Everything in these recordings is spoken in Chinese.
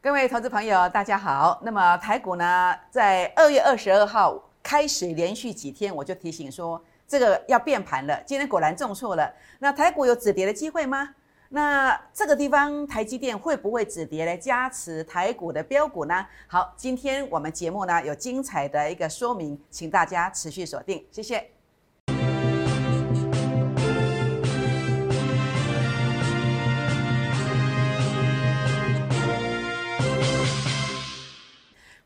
各位投资朋友，大家好。那么台股呢，在二月二十二号开始连续几天，我就提醒说，这个要变盘了。今天果然重挫了。那台股有止跌的机会吗？那这个地方台积电会不会止跌来加持台股的标股呢？好，今天我们节目呢有精彩的一个说明，请大家持续锁定，谢谢。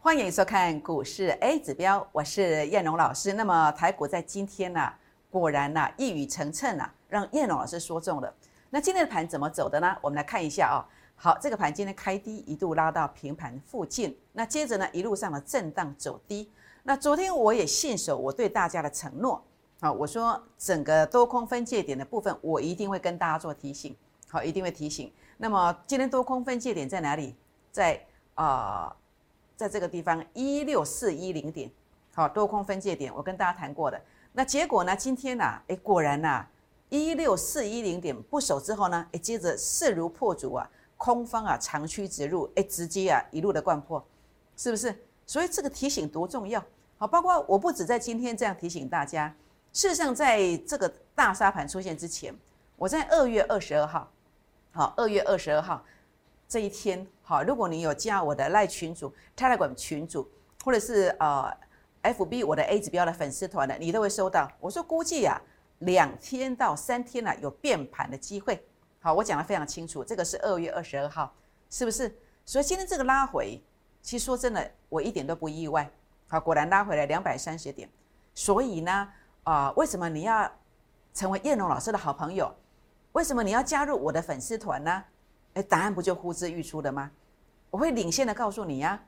欢迎收看股市 A 指标，我是燕荣老师。那么台股在今天呢，果然呢一语成谶啊，让燕荣老师说中了。那今天的盘怎么走的呢？我们来看一下啊。好，这个盘今天开低，一度拉到平盘附近，那接着呢一路上的震荡走低。那昨天我也信守我对大家的承诺啊，我说整个多空分界点的部分，我一定会跟大家做提醒，好，一定会提醒。那么今天多空分界点在哪里？在啊。在这个地方一六四一零点，好多空分界点，我跟大家谈过的。那结果呢？今天呢？哎，果然呐，一六四一零点不守之后呢？哎，接着势如破竹啊，空方啊长驱直入，哎，直接啊一路的灌破，是不是？所以这个提醒多重要？好，包括我不止在今天这样提醒大家，事实上在这个大沙盘出现之前，我在二月二十二号，好，二月二十二号。这一天，好，如果你有加我的赖群主、Telegram 群主，或者是呃 FB 我的 A 指标的粉丝团的，你都会收到。我说估计啊，两天到三天呢有变盘的机会。好，我讲的非常清楚，这个是二月二十二号，是不是？所以今天这个拉回，其实说真的，我一点都不意外。好，果然拉回来两百三十点。所以呢，啊，为什么你要成为叶龙老师的好朋友？为什么你要加入我的粉丝团呢？哎，答案不就呼之欲出的吗？我会领先的告诉你呀，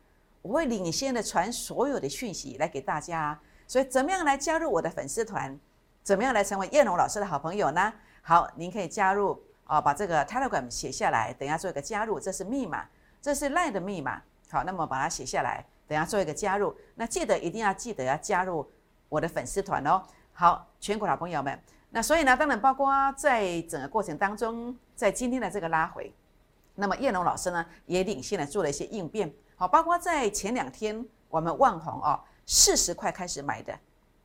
我会领先的传所有的讯息来给大家。所以，怎么样来加入我的粉丝团？怎么样来成为叶龙老师的好朋友呢？好，您可以加入啊，把这个 Telegram 写下来，等下做一个加入，这是密码，这是 Line 的密码。好，那么把它写下来，等下做一个加入。那记得一定要记得要加入我的粉丝团哦。好，全国老朋友们，那所以呢，当然包括在整个过程当中，在今天的这个拉回。那么叶龙老师呢，也领先的做了一些应变，好，包括在前两天我们万红哦，四十块开始买的，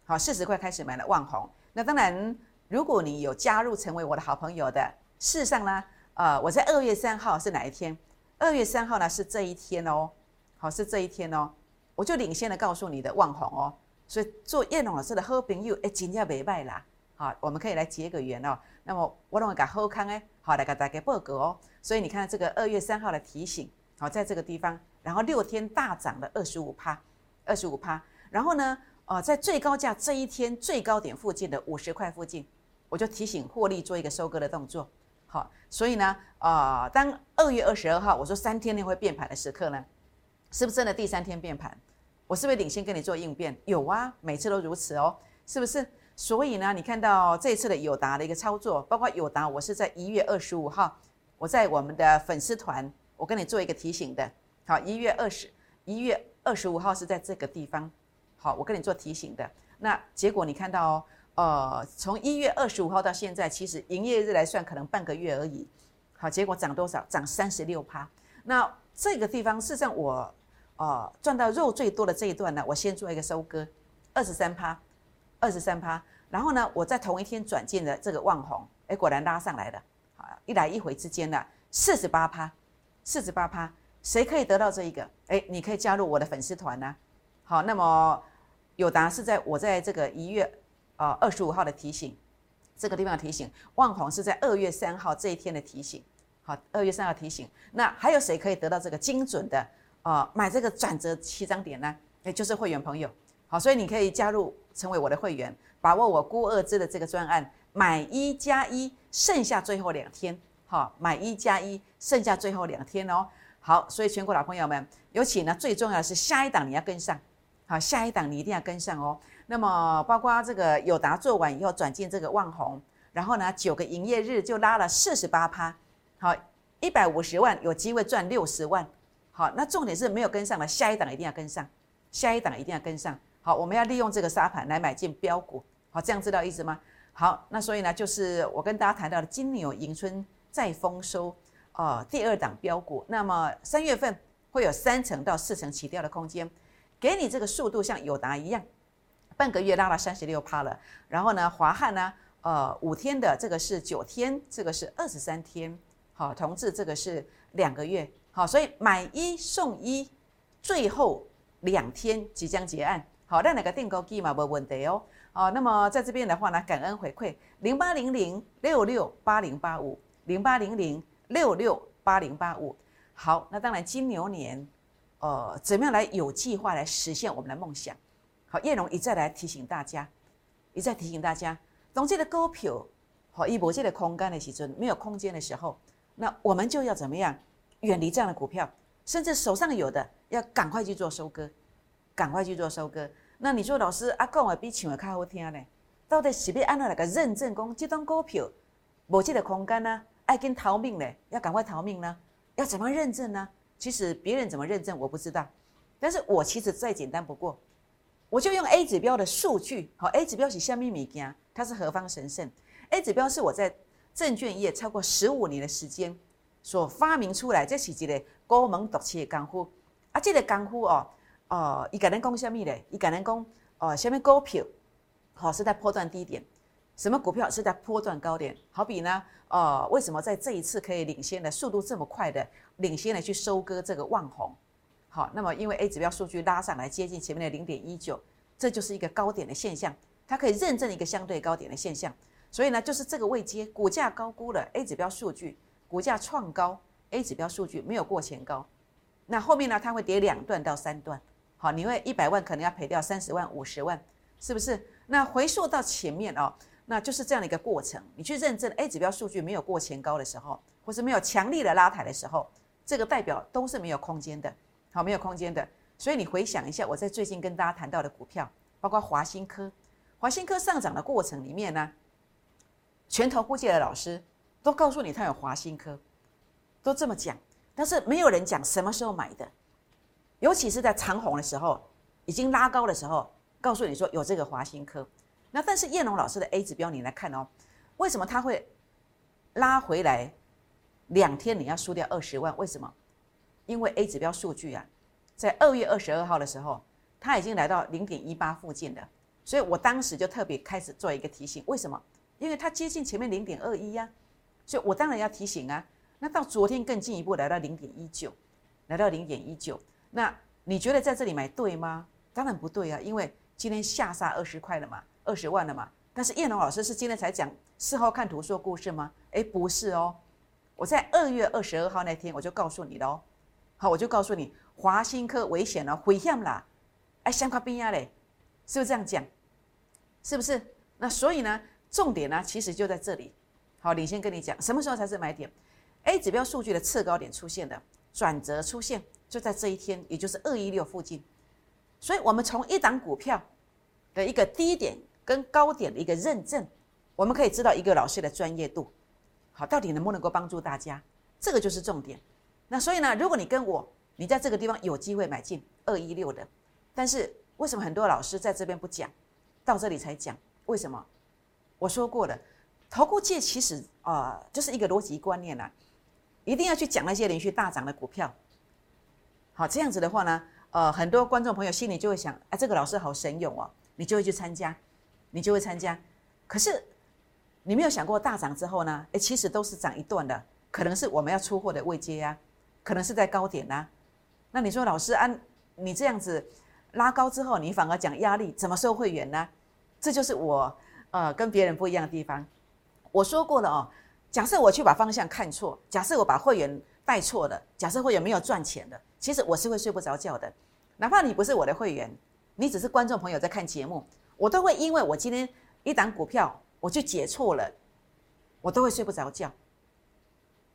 好，四十块开始买的万红。那当然，如果你有加入成为我的好朋友的，事实上呢，呃，我在二月三号是哪一天？二月三号呢是这一天哦，好，是这一天哦，我就领先的告诉你的万红哦，所以做叶龙老师的好朋友，哎，今天没卖啦，好，我们可以来结个缘哦。那么我认为讲好康哎，好来给大家报告哦。所以你看这个二月三号的提醒，好在这个地方，然后六天大涨了二十五趴，二十五趴。然后呢，呃，在最高价这一天最高点附近的五十块附近，我就提醒获利做一个收割的动作。好，所以呢，啊，当二月二十二号我说三天内会变盘的时刻呢，是不是真的第三天变盘？我是不是领先跟你做应变？有啊，每次都如此哦，是不是？所以呢，你看到这次的友达的一个操作，包括友达，我是在一月二十五号。我在我们的粉丝团，我跟你做一个提醒的，好，一月二十，一月二十五号是在这个地方，好，我跟你做提醒的。那结果你看到哦，呃，从一月二十五号到现在，其实营业日来算可能半个月而已，好，结果涨多少？涨三十六趴。那这个地方事实上我，呃，赚到肉最多的这一段呢，我先做一个收割，二十三趴，二十三趴。然后呢，我在同一天转进了这个万红，哎，果然拉上来了。一来一回之间的四十八趴，四十八趴，谁可以得到这一个？哎，你可以加入我的粉丝团呢。好，那么有答是在我在这个一月啊二十五号的提醒，这个地方的提醒，万红是在二月三号这一天的提醒。好，二月三号提醒，那还有谁可以得到这个精准的啊买这个转折七张点呢？哎，就是会员朋友。好，所以你可以加入成为我的会员，把握我估二支的这个专案。买一加一，剩下最后两天，好，买一加一，剩下最后两天哦。好，所以全国老朋友们，尤其呢，最重要的是下一档你要跟上，好，下一档你一定要跟上哦。那么，包括这个友达做完以后转进这个万红，然后呢，九个营业日就拉了四十八趴，好，一百五十万有机会赚六十万，好，那重点是没有跟上的，下一档一定要跟上，下一档一定要跟上。好，我们要利用这个沙盘来买进标股，好，这样知道意思吗？好，那所以呢，就是我跟大家谈到的金牛迎春再丰收，呃，第二档标股。那么三月份会有三成到四成起掉的空间，给你这个速度像友达一样，半个月拉了三十六趴了。然后呢，华汉呢，呃，五天的这个是九天，这个是二十三天，好，同志这个是两个月，好，所以买一送一，最后两天即将结案，好，那哪个订购记嘛没问题哦，好，那么在这边的话呢，感恩回馈零八零零六六八零八五零八零零六六八零八五。好，那当然，金牛年，呃，怎么样来有计划来实现我们的梦想？好，叶龙一再来提醒大家，一再提醒大家，当这个股票好一波这个空间的时阵，没有空间的时候，那我们就要怎么样远离这样的股票，甚至手上有的要赶快去做收割，赶快去做收割。那你说老师啊，讲的比唱的较好听呢？到底是要按照哪个认证讲，这张股票无这个空间呢？爱跟逃命呢？要赶快逃命呢？要怎么认证呢？其实别人怎么认证我不知道，但是我其实再简单不过，我就用 A 指标的数据。好，A 指标是虾米物件？它是何方神圣？A 指标是我在证券业超过十五年的时间所发明出来，这是一个高门独起的功夫。啊，这个功夫哦，哦，伊个人讲虾米嘞？伊个人讲哦，虾米股票好是在破断低点。什么股票是在波段高点？好比呢，哦，为什么在这一次可以领先的速度这么快的领先的去收割这个万红？好，那么因为 A 指标数据拉上来接近前面的零点一九，这就是一个高点的现象，它可以认证一个相对高点的现象。所以呢，就是这个位阶股价高估了 A 指标数据，股价创高，A 指标数据没有过前高，那后面呢，它会跌两段到三段。好，你会一百万可能要赔掉三十万、五十万，是不是？那回溯到前面哦。那就是这样的一个过程，你去认证 A 指标数据没有过前高的时候，或是没有强力的拉抬的时候，这个代表都是没有空间的，好，没有空间的。所以你回想一下，我在最近跟大家谈到的股票，包括华新科，华新科上涨的过程里面呢，全投估计的老师都告诉你它有华新科，都这么讲，但是没有人讲什么时候买的，尤其是在长红的时候，已经拉高的时候，告诉你说有这个华新科。那但是叶龙老师的 A 指标你来看哦，为什么他会拉回来两天你要输掉二十万？为什么？因为 A 指标数据啊，在二月二十二号的时候，它已经来到零点一八附近了，所以我当时就特别开始做一个提醒。为什么？因为它接近前面零点二一呀，所以我当然要提醒啊。那到昨天更进一步来到零点一九，来到零点一九，那你觉得在这里买对吗？当然不对啊，因为今天下杀二十块了嘛。二十万了嘛？但是叶龙老师是今天才讲事后看图说故事吗？诶，不是哦，我在二月二十二号那天我就告诉你了哦。好，我就告诉你华新科危险了，危险啦！哎，相跨边呀嘞，是不是这样讲？是不是？那所以呢，重点呢其实就在这里。好，领先跟你讲，什么时候才是买点？A 指标数据的次高点出现的转折出现，就在这一天，也就是二一六附近。所以我们从一档股票的一个低点。跟高点的一个认证，我们可以知道一个老师的专业度，好，到底能不能够帮助大家，这个就是重点。那所以呢，如果你跟我，你在这个地方有机会买进二一六的，但是为什么很多老师在这边不讲，到这里才讲？为什么？我说过了，投顾界其实啊，就是一个逻辑观念啦，一定要去讲那些连续大涨的股票。好，这样子的话呢，呃，很多观众朋友心里就会想，哎，这个老师好神勇哦，你就会去参加。你就会参加，可是你没有想过大涨之后呢？诶，其实都是涨一段的，可能是我们要出货的位阶呀，可能是在高点呐。那你说老师按你这样子拉高之后，你反而讲压力，怎么收会员呢？这就是我呃跟别人不一样的地方。我说过了哦，假设我去把方向看错，假设我把会员带错了，假设会员没有赚钱的，其实我是会睡不着觉的。哪怕你不是我的会员，你只是观众朋友在看节目。我都会因为我今天一档股票我去解错了，我都会睡不着觉，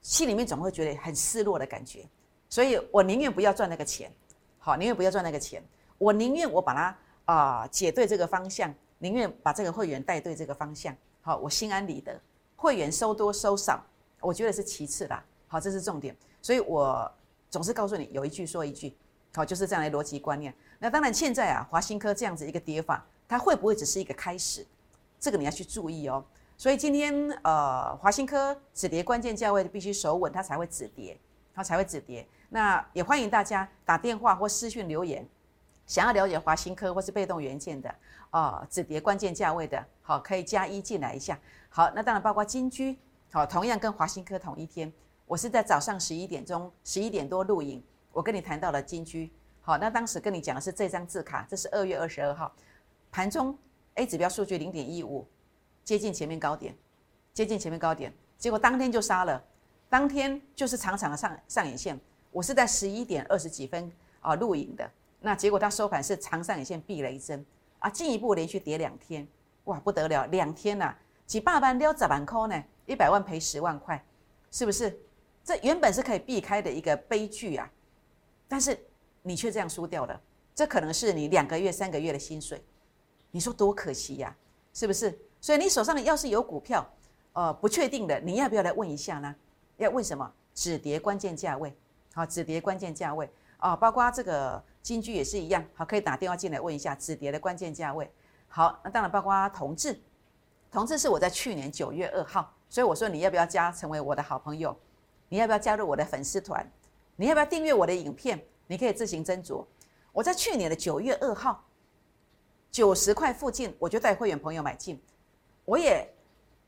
心里面总会觉得很失落的感觉，所以我宁愿不要赚那个钱，好，宁愿不要赚那个钱，我宁愿我把它啊解对这个方向，宁愿把这个会员带对这个方向，好，我心安理得，会员收多收少，我觉得是其次啦，好，这是重点，所以我总是告诉你有一句说一句，好，就是这样的逻辑观念。那当然现在啊，华新科这样子一个跌法。它会不会只是一个开始？这个你要去注意哦。所以今天呃，华新科止跌关键价位必须守稳，它才会止跌，它才会止跌。那也欢迎大家打电话或私讯留言，想要了解华新科或是被动元件的啊，止跌关键价位的，好，可以加一进来一下。好，那当然包括金居，好，同样跟华新科同一天，我是在早上十一点钟，十一点多录影，我跟你谈到了金居。好，那当时跟你讲的是这张字卡，这是二月二十二号盘中 A 指标数据零点一五，接近前面高点，接近前面高点，结果当天就杀了，当天就是长长的上上影线。我是在十一点二十几分啊录影的，那结果它收盘是长上影线避雷针啊，进一步连续跌两天，哇不得了，两天呐，几百万撩十万块呢，一百万赔十万块，是不是？这原本是可以避开的一个悲剧啊，但是。你却这样输掉了，这可能是你两个月、三个月的薪水，你说多可惜呀，是不是？所以你手上要是有股票，呃，不确定的，你要不要来问一下呢？要问什么？止跌关键价位，好，止跌关键价位啊，包括这个金居也是一样，好，可以打电话进来问一下止跌的关键价位。好，那当然包括同志，同志是我在去年九月二号，所以我说你要不要加成为我的好朋友？你要不要加入我的粉丝团？你要不要订阅我的影片？你可以自行斟酌。我在去年的九月二号，九十块附近，我就带会员朋友买进，我也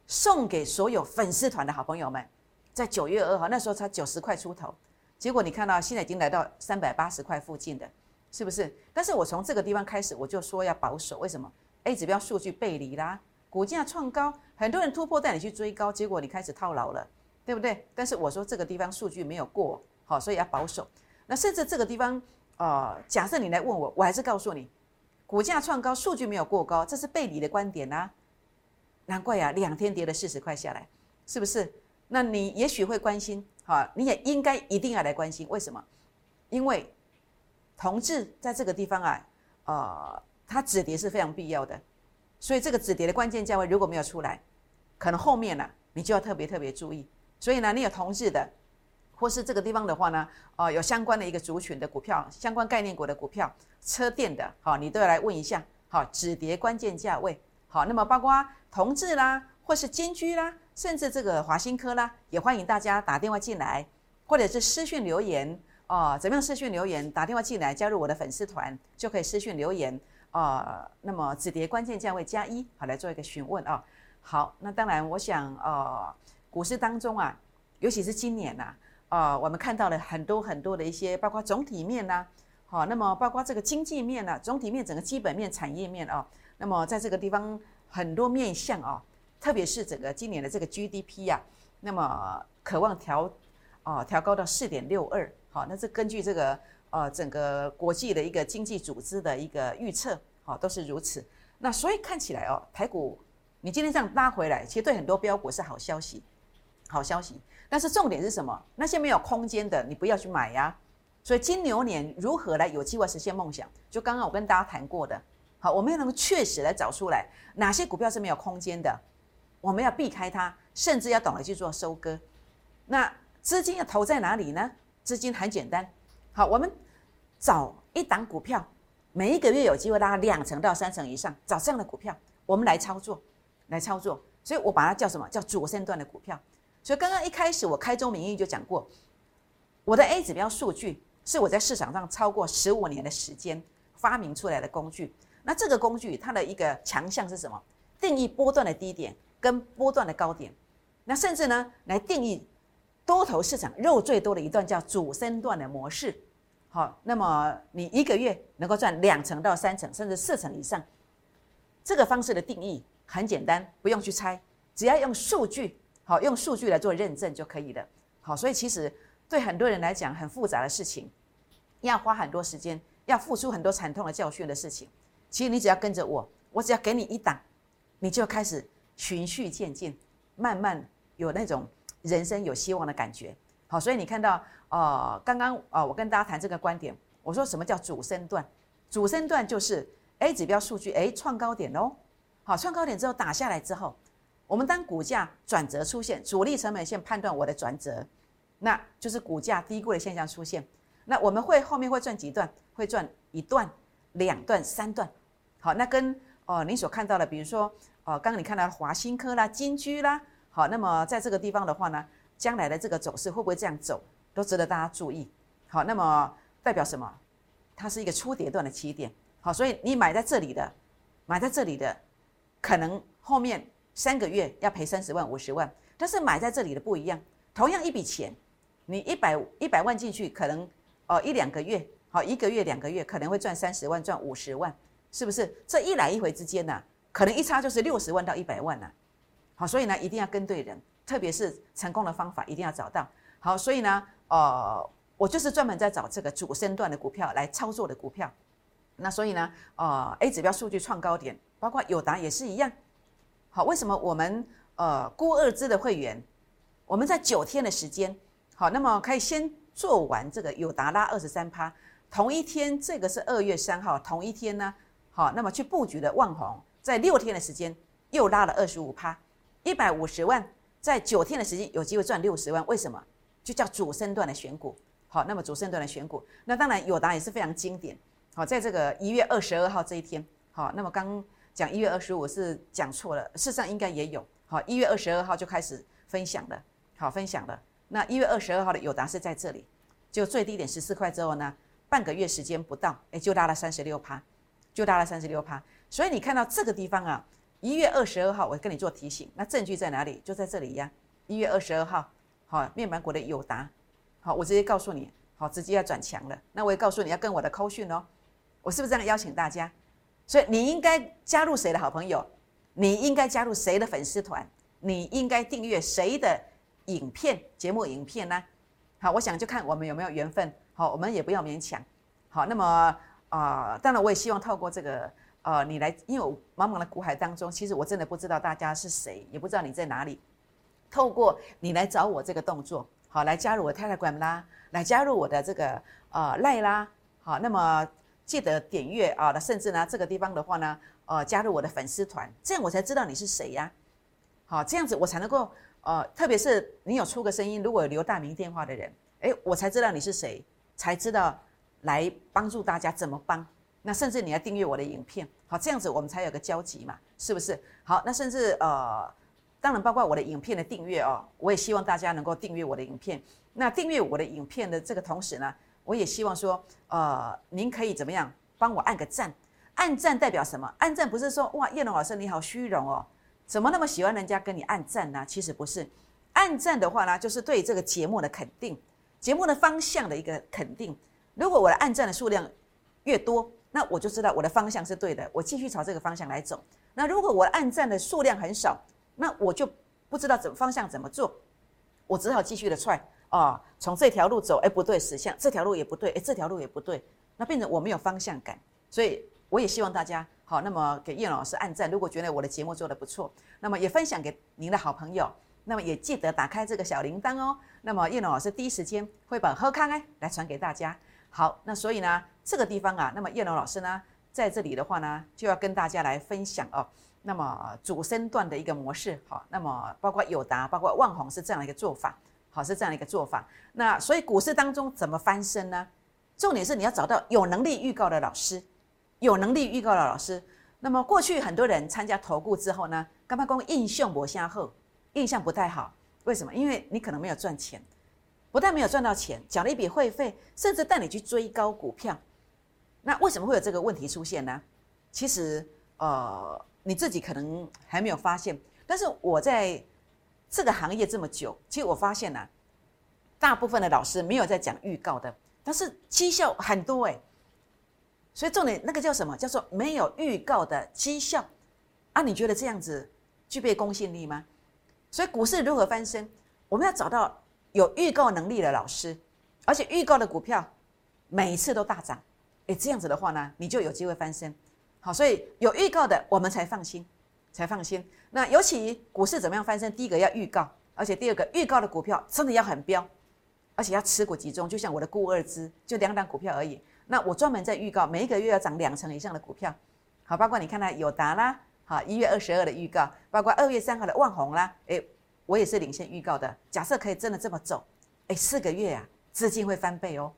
送给所有粉丝团的好朋友们，在九月二号那时候才九十块出头，结果你看到现在已经来到三百八十块附近的，是不是？但是我从这个地方开始，我就说要保守，为什么？A 指标数据背离啦，股价创高，很多人突破带你去追高，结果你开始套牢了，对不对？但是我说这个地方数据没有过，好，所以要保守。那甚至这个地方，呃，假设你来问我，我还是告诉你，股价创高，数据没有过高，这是背离的观点呐。难怪呀，两天跌了四十块下来，是不是？那你也许会关心，哈，你也应该一定要来关心，为什么？因为同志在这个地方啊，呃，它止跌是非常必要的，所以这个止跌的关键价位如果没有出来，可能后面呢，你就要特别特别注意。所以呢，你有同志的。或是这个地方的话呢，哦，有相关的一个族群的股票，相关概念股的股票，车电的，好，你都要来问一下，好，止跌关键价位，好，那么包括同志啦，或是金居啦，甚至这个华新科啦，也欢迎大家打电话进来，或者是私讯留言，哦，怎么样私讯留言？打电话进来加入我的粉丝团，就可以私讯留言，哦，那么止跌关键价位加一，好，来做一个询问啊，好，那当然，我想，哦，股市当中啊，尤其是今年呐。啊，我们看到了很多很多的一些，包括总体面呐，好，那么包括这个经济面呐，总体面整个基本面、产业面啊，那么在这个地方很多面向啊，特别是整个今年的这个 GDP 呀，那么渴望调啊调高到四点六二，好，那这根据这个呃整个国际的一个经济组织的一个预测，好，都是如此。那所以看起来哦，台股你今天这样拉回来，其实对很多标股是好消息，好消息。但是重点是什么？那些没有空间的，你不要去买呀。所以金牛年如何来有机会实现梦想？就刚刚我跟大家谈过的，好，我们要能够确实来找出来哪些股票是没有空间的，我们要避开它，甚至要懂得去做收割。那资金要投在哪里呢？资金很简单，好，我们找一档股票，每一个月有机会拉两成到三成以上，找这样的股票，我们来操作，来操作。所以我把它叫什么叫主升段的股票。所以刚刚一开始我开宗明义就讲过，我的 A 指标数据是我在市场上超过十五年的时间发明出来的工具。那这个工具它的一个强项是什么？定义波段的低点跟波段的高点，那甚至呢来定义多头市场肉最多的一段叫主升段的模式。好，那么你一个月能够赚两成到三成，甚至四成以上，这个方式的定义很简单，不用去猜，只要用数据。好，用数据来做认证就可以了。好，所以其实对很多人来讲很复杂的事情，要花很多时间，要付出很多惨痛的教训的事情，其实你只要跟着我，我只要给你一档，你就开始循序渐进，慢慢有那种人生有希望的感觉。好，所以你看到，呃，刚刚啊，我跟大家谈这个观点，我说什么叫主升段？主升段就是 A 指标数据，哎，创高点哦，好，创高点之后打下来之后。我们当股价转折出现，主力成本线判断我的转折，那就是股价低估的现象出现。那我们会后面会赚几段？会赚一段、两段、三段。好，那跟哦你所看到的，比如说哦，刚刚你看到华新科啦、金居啦，好，那么在这个地方的话呢，将来的这个走势会不会这样走，都值得大家注意。好。那么代表什么？它是一个初跌段的起点。好，所以你买在这里的，买在这里的，可能后面三个月要赔三十万、五十万。但是买在这里的不一样，同样一笔钱，你一百一百万进去，可能哦一两个月，好一个月、两个月可能会赚三十万、赚五十万，是不是？这一来一回之间呢，可能一差就是六十万到一百万呢。好，所以呢，一定要跟对人，特别是成功的方法一定要找到。好，所以呢，呃，我就是专门在找这个主升段的股票来操作的股票。那所以呢，呃，A 指标数据创高点，包括友达也是一样。好，为什么我们呃估二支的会员，我们在九天的时间，好，那么可以先做完这个友达拉二十三趴，同一天这个是二月三号，同一天呢，好，那么去布局的万红，在六天的时间又拉了二十五趴，一百五十万，在九天的时间有机会赚六十万，为什么？就叫主升段的选股。好，那么主升段的选股，那当然友达也是非常经典。好，在这个一月二十二号这一天，好，那么刚讲一月二十五是讲错了，事实上应该也有。好，一月二十二号就开始分享了，好，分享了。那一月二十二号的友达是在这里，就最低点十四块之后呢，半个月时间不到，哎，就拉了三十六趴，就拉了三十六趴。所以你看到这个地方啊，一月二十二号我跟你做提醒，那证据在哪里？就在这里呀。一月二十二号，好，面板股的友达，好，我直接告诉你，好，直接要转强了。那我也告诉你要跟我的扣讯哦。我是不是这样邀请大家？所以你应该加入谁的好朋友？你应该加入谁的粉丝团？你应该订阅谁的影片节目影片呢？好，我想就看我们有没有缘分。好，我们也不要勉强。好，那么啊，当然我也希望透过这个呃，你来，因为茫茫的股海当中，其实我真的不知道大家是谁，也不知道你在哪里。透过你来找我这个动作，好，来加入我 Telegram 啦，来加入我的这个呃赖啦。好，那么。记得点阅啊，那甚至呢，这个地方的话呢，呃，加入我的粉丝团，这样我才知道你是谁呀。好，这样子我才能够，呃，特别是你有出个声音，如果有留大名电话的人，哎，我才知道你是谁，才知道来帮助大家怎么帮。那甚至你要订阅我的影片，好，这样子我们才有个交集嘛，是不是？好，那甚至呃，当然包括我的影片的订阅哦，我也希望大家能够订阅我的影片。那订阅我的影片的这个同时呢？我也希望说，呃，您可以怎么样帮我按个赞？按赞代表什么？按赞不是说哇，叶龙老师你好虚荣哦，怎么那么喜欢人家跟你按赞呢？其实不是，按赞的话呢，就是对这个节目的肯定，节目的方向的一个肯定。如果我的按赞的数量越多，那我就知道我的方向是对的，我继续朝这个方向来走。那如果我的按赞的数量很少，那我就不知道怎么方向怎么做，我只好继续的踹。哦，从这条路走，哎，不对，死向这条路也不对，哎，这条路也不对，那变成我没有方向感，所以我也希望大家好，那么给叶老师按赞，如果觉得我的节目做的不错，那么也分享给您的好朋友，那么也记得打开这个小铃铛哦，那么叶老师第一时间会把喝康哎来传给大家。好，那所以呢，这个地方啊，那么叶龙老师呢，在这里的话呢，就要跟大家来分享哦，那么主升段的一个模式，好，那么包括友达，包括万宏是这样的一个做法。好是这样的一个做法，那所以股市当中怎么翻身呢？重点是你要找到有能力预告的老师，有能力预告的老师。那么过去很多人参加投顾之后呢，干嘛讲印象不下后，印象不太好？为什么？因为你可能没有赚钱，不但没有赚到钱，缴了一笔会费，甚至带你去追高股票。那为什么会有这个问题出现呢？其实呃，你自己可能还没有发现，但是我在。这个行业这么久，其实我发现呢，大部分的老师没有在讲预告的，但是绩效很多哎。所以重点那个叫什么？叫做没有预告的绩效啊？你觉得这样子具备公信力吗？所以股市如何翻身？我们要找到有预告能力的老师，而且预告的股票每一次都大涨，哎，这样子的话呢，你就有机会翻身。好，所以有预告的我们才放心。才放心。那尤其股市怎么样翻身？第一个要预告，而且第二个预告的股票真的要很标，而且要持股集中。就像我的固二支，就两档股票而已。那我专门在预告，每一个月要涨两成以上的股票。好，包括你看到友达啦，好一月二十二的预告，包括二月三号的万红啦，诶，我也是领先预告的。假设可以真的这么走，诶，四个月啊，资金会翻倍哦，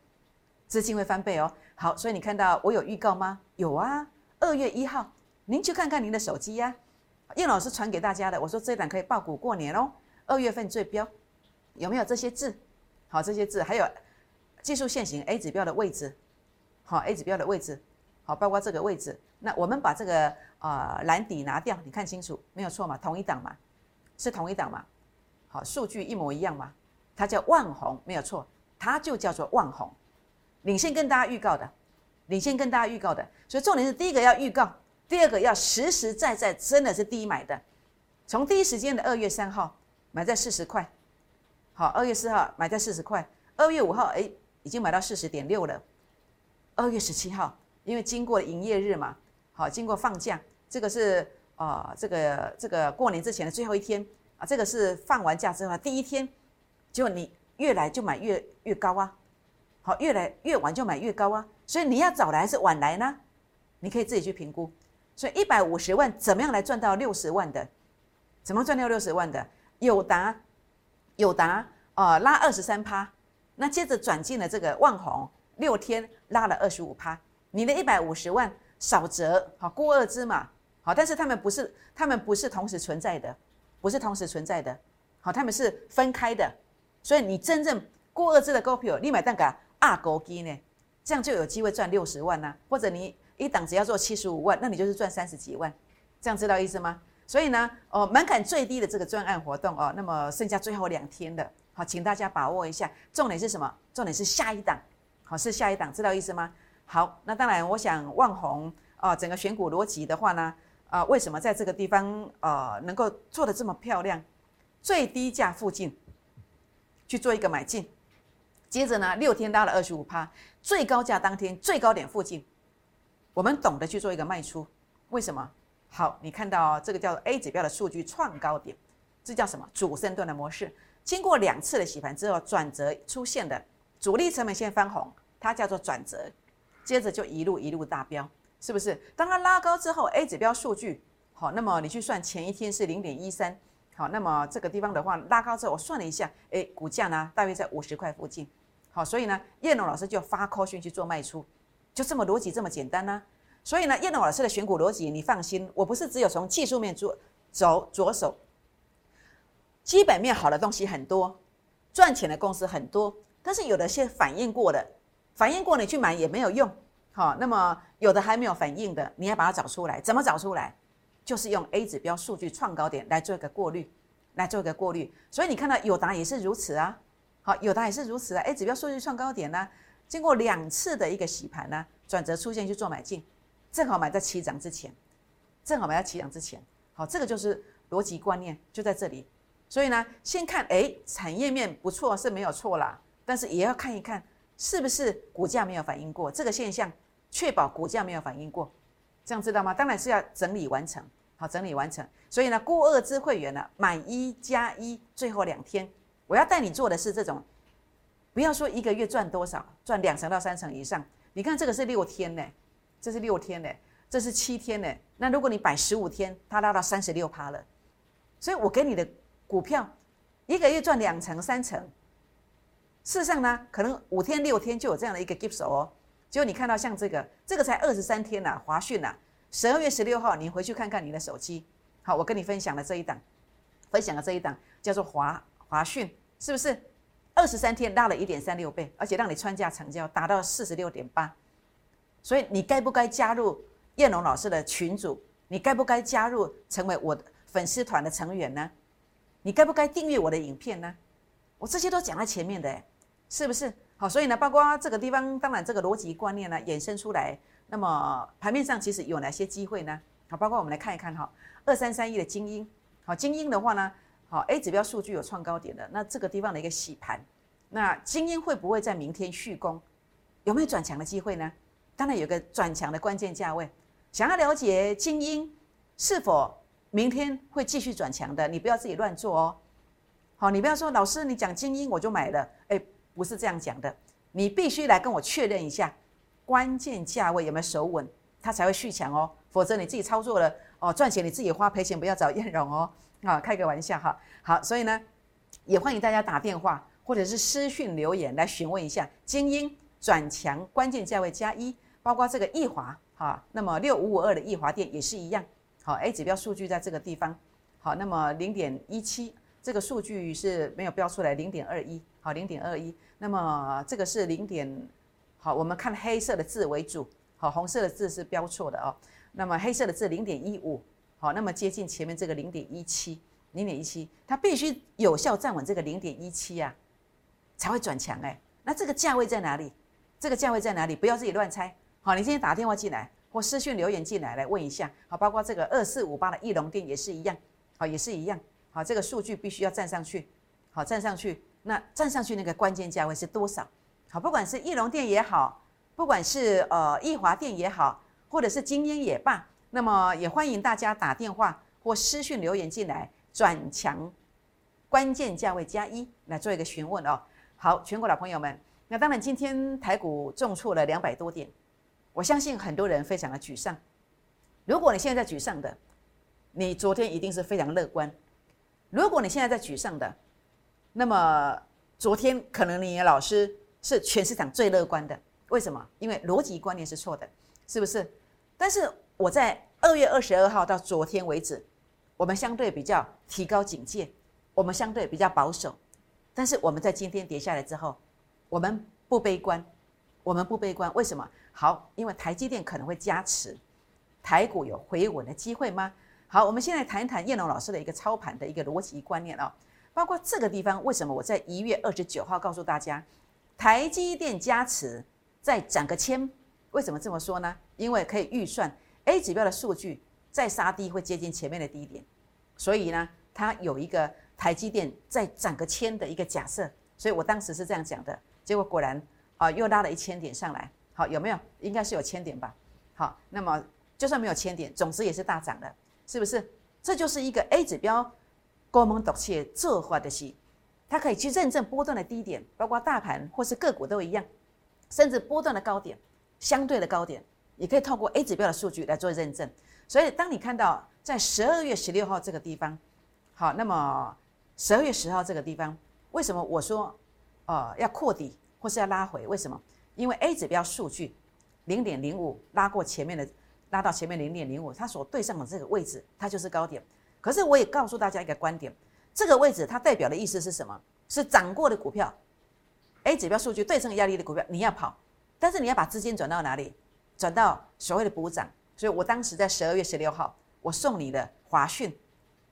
资金会翻倍哦。好，所以你看到我有预告吗？有啊，二月一号，您去看看您的手机呀。叶老师传给大家的，我说这一档可以报股过年哦。二月份最标，有没有这些字？好，这些字还有技术线型 A 指标的位置，好 A 指标的位置，好包括这个位置。那我们把这个呃蓝底拿掉，你看清楚没有错嘛？同一档嘛，是同一档嘛？好，数据一模一样嘛？它叫万红，没有错，它就叫做万红，领先跟大家预告的，领先跟大家预告的。所以重点是第一个要预告，第二个要实实在在，真的是第一买的，从第一时间的二月三号买在四十块，好，二月四号买在四十块，二月五号哎已经买到四十点六了，二月十七号因为经过营业日嘛。好，经过放假，这个是啊，这个这个过年之前的最后一天啊，这个是放完假之后的第一天，结果你越来就买越越高啊，好，越来越晚就买越高啊，所以你要早来还是晚来呢？你可以自己去评估。所以一百五十万怎么样来赚到六十万的？怎么赚到六十万的？友达，友达啊，拉二十三趴，那接着转进了这个万宏，六天拉了二十五趴，你的一百五十万。少则好，孤二支嘛，好，但是他们不是，他们不是同时存在的，不是同时存在的，好，他们是分开的，所以你真正孤二支的股票，你买单个二高基呢，这样就有机会赚六十万呐，或者你一档只要做七十五万，那你就是赚三十几万，这样知道意思吗？所以呢，哦，门槛最低的这个专案活动哦，那么剩下最后两天的，好，请大家把握一下，重点是什么？重点是下一档，好，是下一档，知道意思吗？好，那当然，我想万红哦，整个选股逻辑的话呢，啊，为什么在这个地方呃能够做的这么漂亮？最低价附近去做一个买进，接着呢，六天拉了二十五趴，最高价当天最高点附近，我们懂得去做一个卖出。为什么？好，你看到这个叫 A 指标的数据创高点，这叫什么？主升段的模式，经过两次的洗盘之后，转折出现的主力成本线翻红，它叫做转折。接着就一路一路大飙，是不是？当它拉高之后，A 指标数据好，那么你去算前一天是零点一三，好，那么这个地方的话拉高之后，我算了一下，哎，股价呢大约在五十块附近，好，所以呢，叶龙老师就发 call 讯去做卖出，就这么逻辑这么简单呢。所以呢，叶龙老师的选股逻辑，你放心，我不是只有从技术面做走着手，基本面好的东西很多，赚钱的公司很多，但是有的些反应过的。反应过你去买也没有用，好，那么有的还没有反应的，你要把它找出来，怎么找出来？就是用 A 指标数据创高点来做一个过滤，来做一个过滤。所以你看到友达也是如此啊，好，友达也是如此啊。A 指标数据创高点呢，经过两次的一个洗盘呢，转折出现去做买进，正好买在起涨之前，正好买在起涨之前，好，这个就是逻辑观念就在这里。所以呢，先看哎，产业面不错是没有错啦，但是也要看一看。是不是股价没有反应过这个现象？确保股价没有反应过，这样知道吗？当然是要整理完成，好，整理完成。所以呢，过二支会员呢，买一加一，最后两天，我要带你做的是这种，不要说一个月赚多少，赚两成到三成以上。你看这个是六天呢，这是六天呢，这是七天呢。那如果你摆十五天，它拉到三十六趴了，所以我给你的股票，一个月赚两成三成。事实上呢，可能五天六天就有这样的一个 gift 手哦。结果你看到像这个，这个才二十三天呐，华讯呐，十二月十六号，你回去看看你的手机。好，我跟你分享了这一档，分享了这一档叫做华华讯，是不是？二十三天拉了一点三六倍，而且让你穿价成交达到四十六点八。所以你该不该加入燕龙老师的群组？你该不该加入成为我的粉丝团的成员呢？你该不该订阅我的影片呢？我这些都讲在前面的。是不是好？所以呢，包括这个地方，当然这个逻辑观念呢衍生出来。那么盘面上其实有哪些机会呢？好，包括我们来看一看哈，二三三一的精英，好，精英的话呢，好 A 指标数据有创高点的，那这个地方的一个洗盘，那精英会不会在明天续攻？有没有转强的机会呢？当然有个转强的关键价位。想要了解精英是否明天会继续转强的，你不要自己乱做哦。好，你不要说老师你讲精英我就买了，哎。不是这样讲的，你必须来跟我确认一下关键价位有没有守稳，它才会续强哦。否则你自己操作了哦，赚钱你自己花，赔钱不要找燕荣哦。啊，开个玩笑哈。好，所以呢，也欢迎大家打电话或者是私讯留言来询问一下精英转强关键价位加一，包括这个易华哈，那么六五五二的易华店也是一样。好，A 指标数据在这个地方。好，那么零点一七这个数据是没有标出来，零点二一。好，零点二一。那么这个是零点，好，我们看黑色的字为主，好，红色的字是标错的哦。那么黑色的是零点一五，好，那么接近前面这个零点一七，零点一七，它必须有效站稳这个零点一七啊，才会转强哎。那这个价位在哪里？这个价位在哪里？不要自己乱猜。好，你今天打电话进来或私讯留言进来来问一下。好，包括这个二四五八的翼龙店也是一样，好，也是一样。好，这个数据必须要站上去，好，站上去。那站上去那个关键价位是多少？好，不管是翼龙店也好，不管是呃易华店也好，或者是精英也罢，那么也欢迎大家打电话或私讯留言进来，转强关键价位加一来做一个询问哦。好，全国老朋友们，那当然今天台股重挫了两百多点，我相信很多人非常的沮丧。如果你现在在沮丧的，你昨天一定是非常乐观；如果你现在在沮丧的，那么昨天可能你的老师是全市场最乐观的，为什么？因为逻辑观念是错的，是不是？但是我在二月二十二号到昨天为止，我们相对比较提高警戒，我们相对比较保守。但是我们在今天跌下来之后，我们不悲观，我们不悲观。为什么？好，因为台积电可能会加持，台股有回稳的机会吗？好，我们现在谈一谈叶龙老师的一个操盘的一个逻辑观念啊。包括这个地方，为什么我在一月二十九号告诉大家，台积电加持再涨个千？为什么这么说呢？因为可以预算 A 指标的数据再杀低会接近前面的低点，所以呢，它有一个台积电再涨个千的一个假设，所以我当时是这样讲的。结果果然啊，又拉了一千点上来，好有没有？应该是有千点吧？好，那么就算没有千点，总之也是大涨的，是不是？这就是一个 A 指标。高门独切做法的是，它可以去认证波段的低点，包括大盘或是个股都一样，甚至波段的高点、相对的高点，也可以透过 A 指标的数据来做认证。所以，当你看到在十二月十六号这个地方，好，那么十二月十号这个地方，为什么我说呃要扩底或是要拉回？为什么？因为 A 指标数据零点零五拉过前面的，拉到前面零点零五，它所对上的这个位置，它就是高点。可是我也告诉大家一个观点，这个位置它代表的意思是什么？是涨过的股票，A 指标数据对称压力的股票，你要跑，但是你要把资金转到哪里？转到所谓的补涨。所以我当时在十二月十六号，我送你的华讯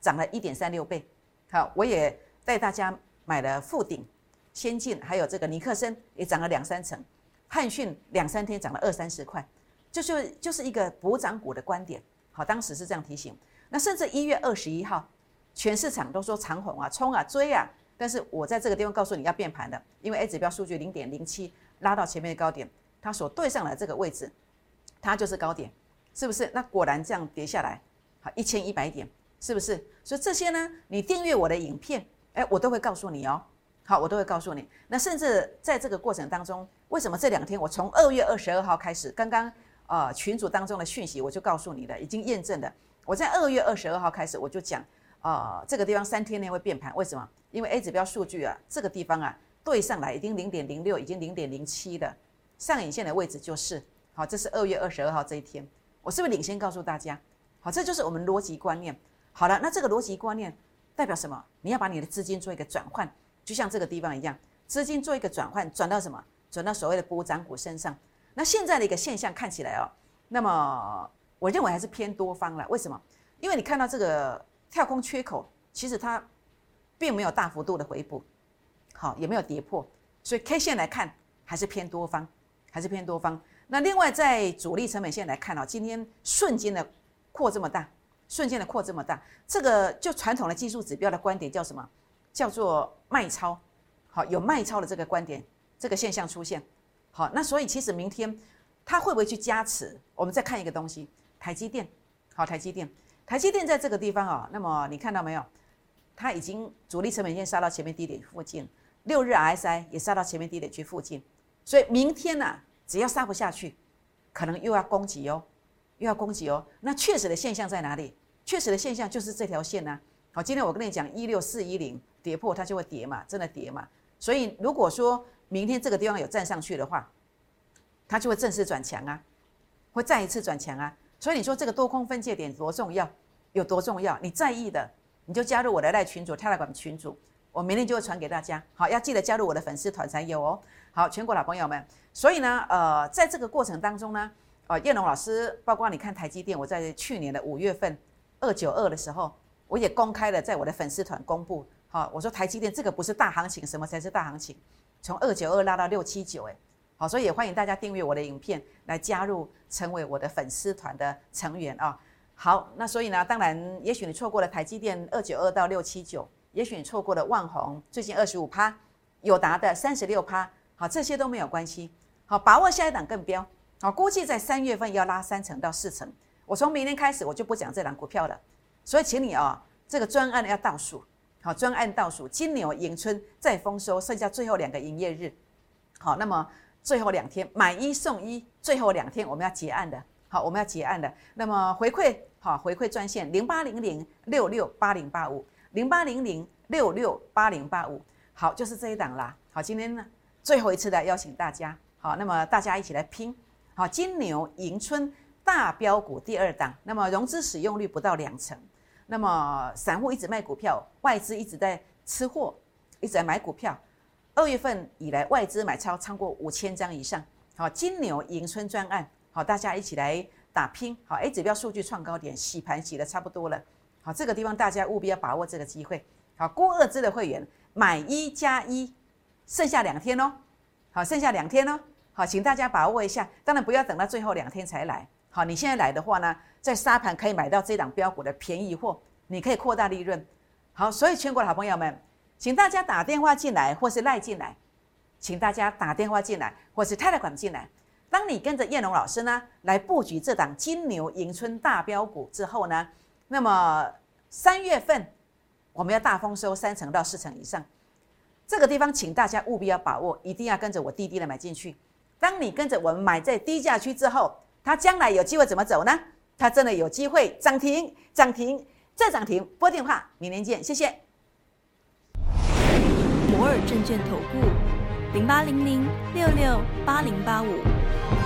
涨了一点三六倍。好，我也带大家买了富鼎、先进，还有这个尼克森也涨了两三成，汉讯两三天涨了二三十块，就是就是一个补涨股的观点。好，当时是这样提醒。那甚至一月二十一号，全市场都说长虹啊，冲啊，追啊。但是我在这个地方告诉你要变盘的，因为 A 指标数据零点零七拉到前面的高点，它所对上来这个位置，它就是高点，是不是？那果然这样跌下来，好一千一百点，是不是？所以这些呢，你订阅我的影片，哎，我都会告诉你哦。好，我都会告诉你。那甚至在这个过程当中，为什么这两天我从二月二十二号开始，刚刚呃群组当中的讯息我就告诉你了，已经验证了。我在二月二十二号开始，我就讲，啊，这个地方三天内会变盘，为什么？因为 A 指标数据啊，这个地方啊，对上来已经零点零六，已经零点零七的上影线的位置就是，好，这是二月二十二号这一天，我是不是领先告诉大家？好，这就是我们逻辑观念。好了，那这个逻辑观念代表什么？你要把你的资金做一个转换，就像这个地方一样，资金做一个转换，转到什么？转到所谓的波涨股身上。那现在的一个现象看起来哦，那么。我认为还是偏多方了，为什么？因为你看到这个跳空缺口，其实它并没有大幅度的回补，好也没有跌破，所以 K 线来看还是偏多方，还是偏多方。那另外在主力成本线来看哦，今天瞬间的扩这么大，瞬间的扩这么大，这个就传统的技术指标的观点叫什么？叫做卖超，好有卖超的这个观点，这个现象出现，好那所以其实明天它会不会去加持？我们再看一个东西。台积电，好，台积电，台积电在这个地方啊，那么你看到没有？它已经主力成本线杀到前面低点附近，六日 RSI 也杀到前面低点区附近，所以明天呢，只要杀不下去，可能又要攻击哦，又要攻击哦。那确实的现象在哪里？确实的现象就是这条线呢。好，今天我跟你讲，一六四一零跌破它就会跌嘛，真的跌嘛。所以如果说明天这个地方有站上去的话，它就会正式转强啊，会再一次转强啊。所以你说这个多空分界点多重要，有多重要？你在意的，你就加入我的赖群主、泰来管群主。我明天就会传给大家。好，要记得加入我的粉丝团才有哦。好，全国老朋友们，所以呢，呃，在这个过程当中呢，呃，叶龙老师，包括你看台积电，我在去年的五月份二九二的时候，我也公开了在我的粉丝团公布。好，我说台积电这个不是大行情，什么才是大行情？从二九二拉到六七九，哎，好，所以也欢迎大家订阅我的影片，来加入成为我的粉丝团的成员啊。好，那所以呢，当然，也许你错过了台积电二九二到六七九，也许你错过了万宏最近二十五趴，友达的三十六趴。好，这些都没有关系。好，把握下一档更标。好，估计在三月份要拉三成到四成。我从明天开始我就不讲这档股票了。所以，请你啊，这个专案要倒数。好，专案倒数，金牛迎春再丰收，剩下最后两个营业日。好，那么最后两天买一送一，最后两天我们要结案的。好，我们要结案的。那么回馈，好，回馈专线零八零零六六八零八五零八零零六六八零八五。好，就是这一档啦。好，今天呢？最后一次的邀请大家，好，那么大家一起来拼，好，金牛迎春大标股第二档，那么融资使用率不到两成，那么散户一直卖股票，外资一直在吃货，一直在买股票，二月份以来外资买超超过五千张以上，好，金牛迎春专案，好，大家一起来打拼，好，A 指标数据创高点，洗盘洗的差不多了，好，这个地方大家务必要把握这个机会，好，郭二支的会员买一加一。剩下两天哦，好，剩下两天哦，好，请大家把握一下。当然不要等到最后两天才来。好，你现在来的话呢，在沙盘可以买到这档标股的便宜货，你可以扩大利润。好，所以全国的好朋友们，请大家打电话进来或是赖进来，请大家打电话进来或是泰来管进来。当你跟着燕龙老师呢来布局这档金牛迎春大标股之后呢，那么三月份我们要大丰收三成到四成以上。这个地方，请大家务必要把握，一定要跟着我滴滴的买进去。当你跟着我们买在低价区之后，它将来有机会怎么走呢？它真的有机会涨停、涨停再涨停。拨电话，明天见，谢谢。摩尔证券投顾零八零零六六八零八五。